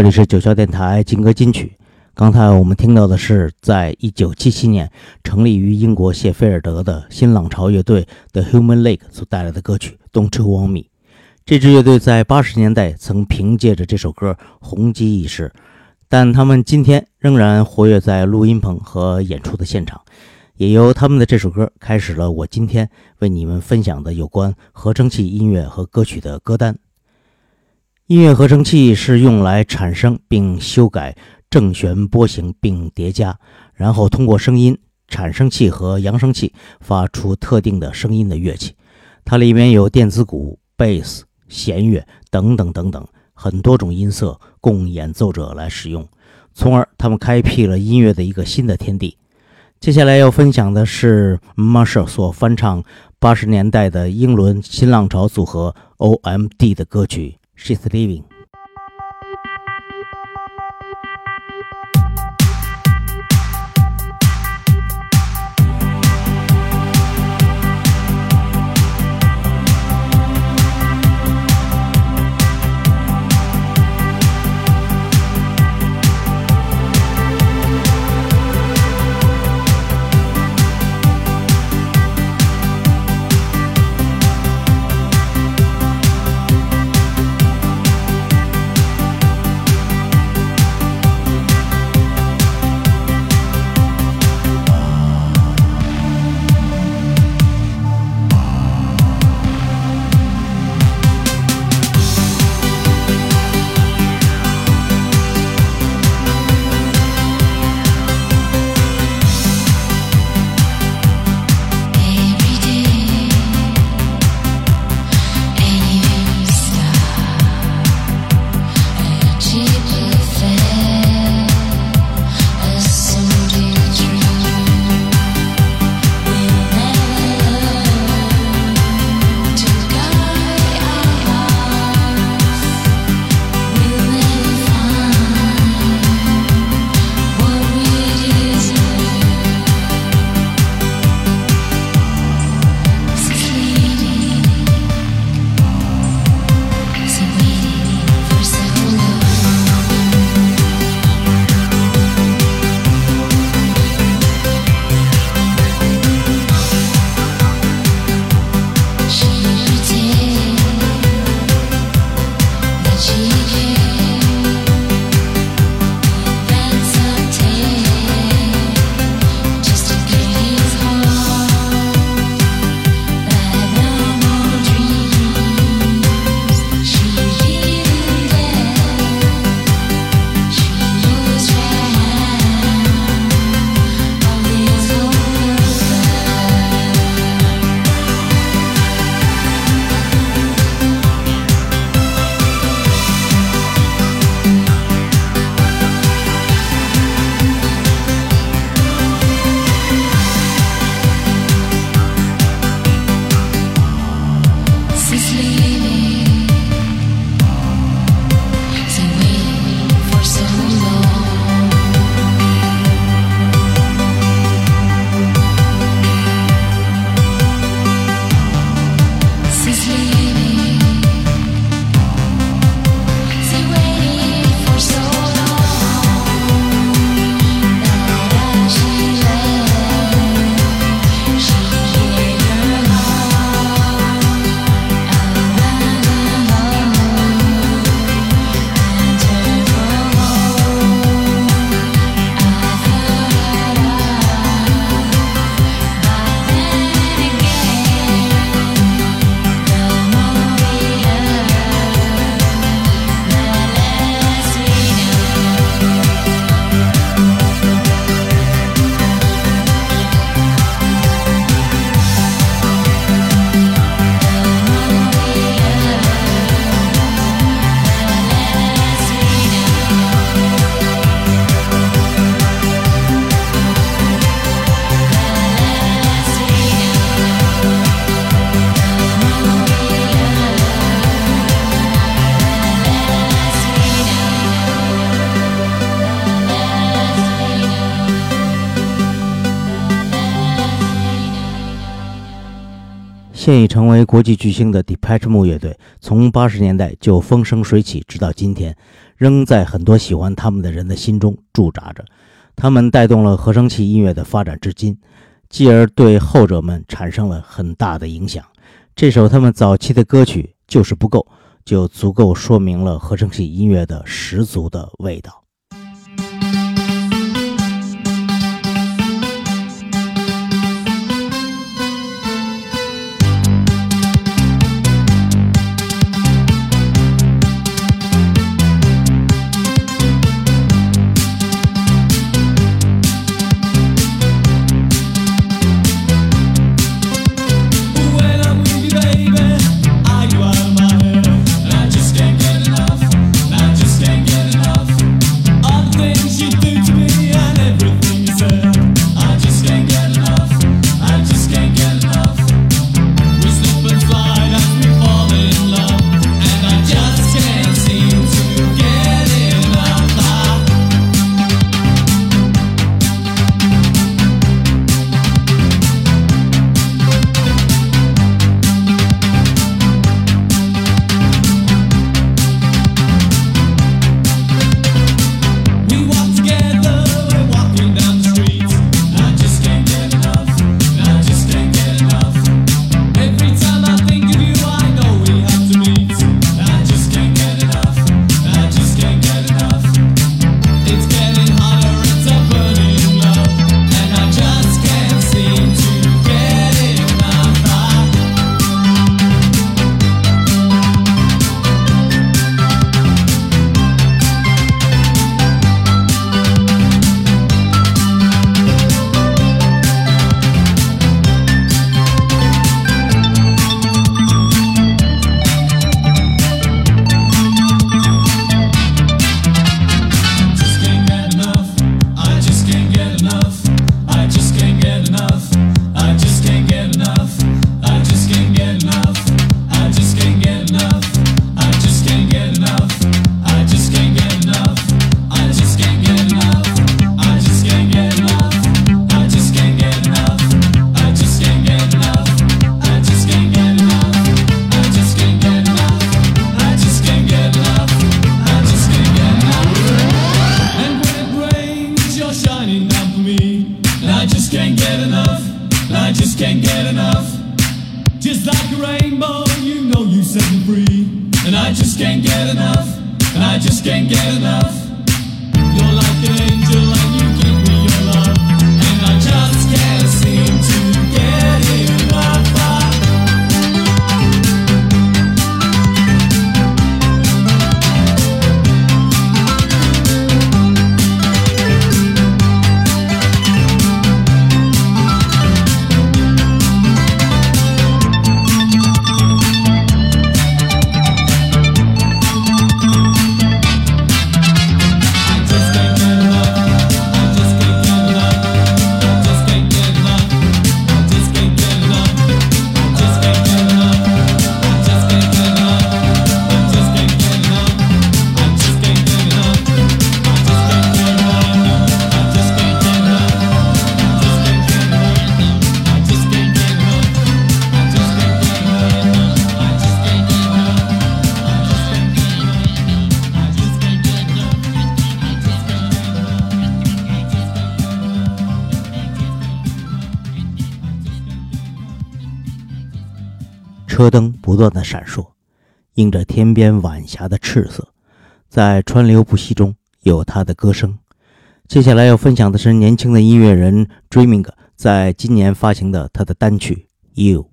这里是九霄电台金歌金曲。刚才我们听到的是，在一九七七年成立于英国谢菲尔德的新浪潮乐队 The Human League 所带来的歌曲《Don't You Want Me》。这支乐队在八十年代曾凭借着这首歌红极一时，但他们今天仍然活跃在录音棚和演出的现场。也由他们的这首歌开始了我今天为你们分享的有关合成器音乐和歌曲的歌单。音乐合成器是用来产生并修改正弦波形并叠加，然后通过声音产生器和扬声器发出特定的声音的乐器。它里面有电子鼓、贝斯、弦乐等等等等很多种音色供演奏者来使用，从而他们开辟了音乐的一个新的天地。接下来要分享的是 Marshall 所翻唱八十年代的英伦新浪潮组合 OMD 的歌曲。She's leaving. 现已成为国际巨星的 Depeche Mode 乐队，从八十年代就风生水起，直到今天，仍在很多喜欢他们的人的心中驻扎着。他们带动了合成器音乐的发展至今，继而对后者们产生了很大的影响。这首他们早期的歌曲就是不够，就足够说明了合成器音乐的十足的味道。can't get enough. Just like a rainbow, you know you set me free. And I just can't get enough. And I just can't get enough. 断的闪烁，映着天边晚霞的赤色，在川流不息中有他的歌声。接下来要分享的是年轻的音乐人 Dreaming 在今年发行的他的单曲《You》。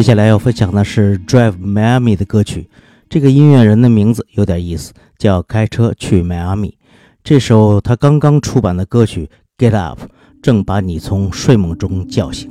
接下来要分享的是 Drive Miami 的歌曲。这个音乐人的名字有点意思，叫开车去迈阿密。这首他刚刚出版的歌曲《Get Up》正把你从睡梦中叫醒。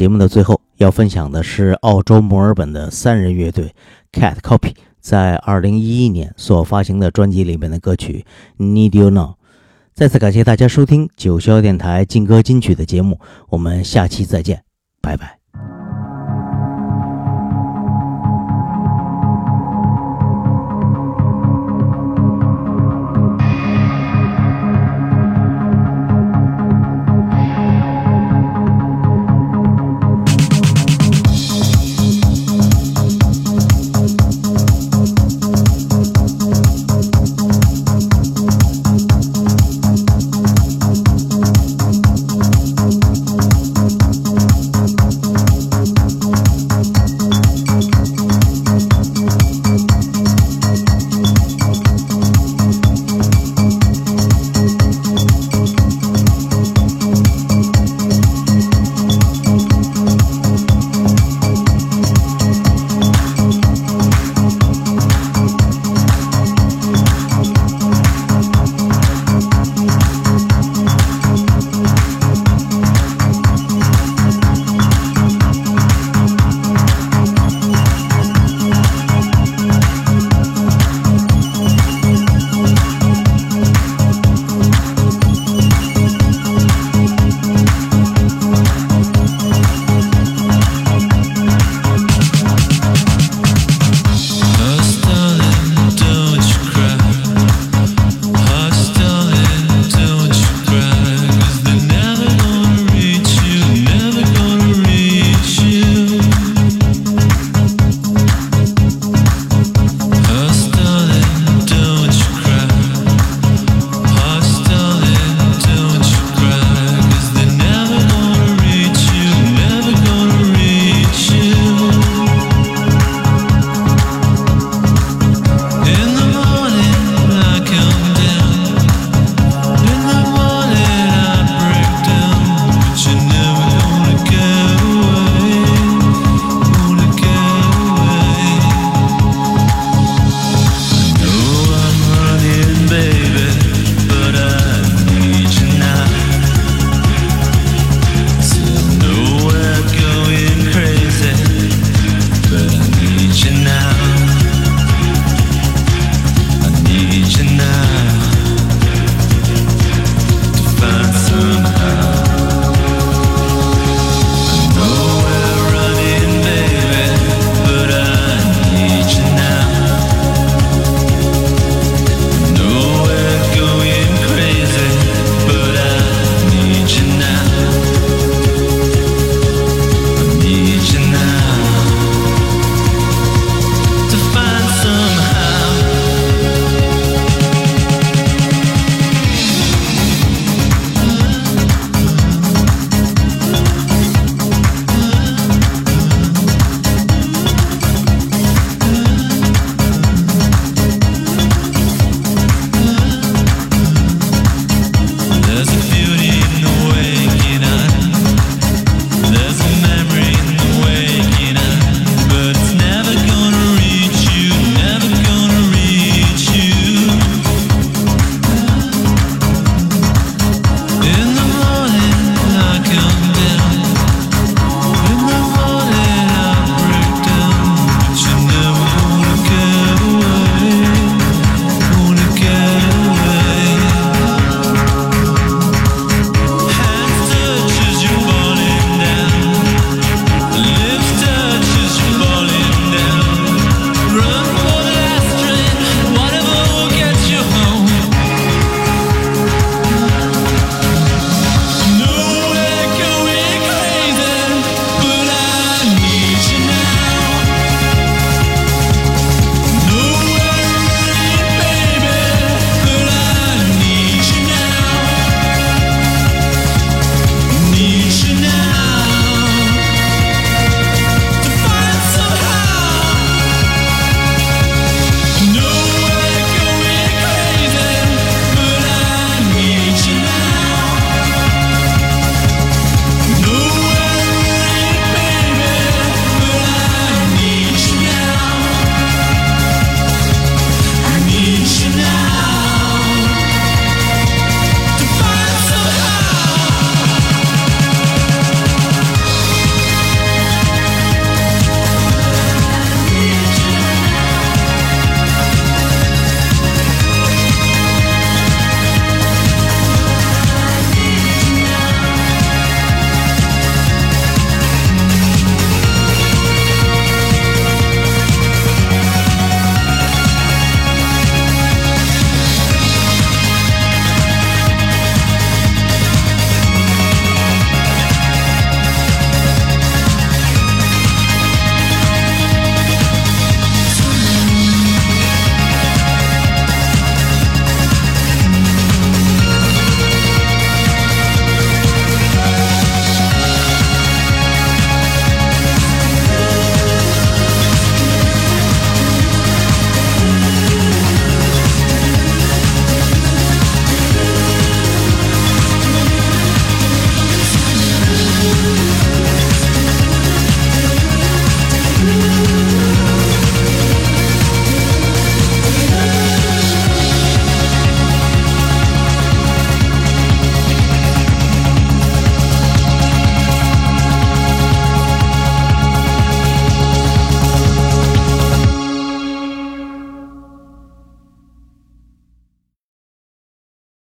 节目的最后，要分享的是澳洲墨尔本的三人乐队 Cat Copy 在二零一一年所发行的专辑里面的歌曲《Need You Now》。再次感谢大家收听九霄电台劲歌金曲的节目，我们下期再见。拜拜。